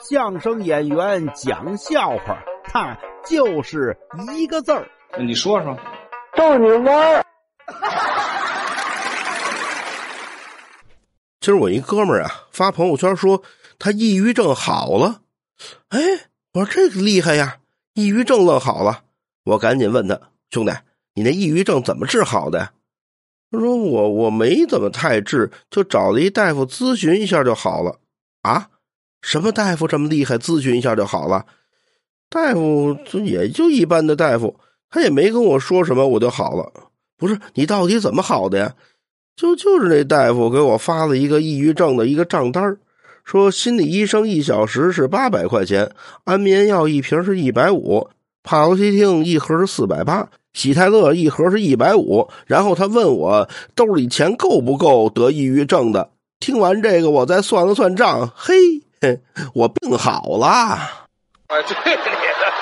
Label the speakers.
Speaker 1: 相声演员讲笑话，他就是一个字儿。
Speaker 2: 你说说，
Speaker 3: 逗你玩儿。
Speaker 4: 今儿我一哥们儿啊发朋友圈说他抑郁症好了，哎，我说这个厉害呀，抑郁症愣好了。我赶紧问他兄弟，你那抑郁症怎么治好的？他说我我没怎么太治，就找了一大夫咨询一下就好了。啊，什么大夫这么厉害？咨询一下就好了？大夫也就一般的大夫，他也没跟我说什么，我就好了。不是你到底怎么好的呀？就就是那大夫给我发了一个抑郁症的一个账单说心理医生一小时是八百块钱，安眠药一瓶是一百五，帕罗西汀一盒是四百八。喜泰勒一盒是一百五，然后他问我兜里钱够不够得抑郁症的。听完这个，我再算了算账，嘿，我病好了。
Speaker 3: 我去你的！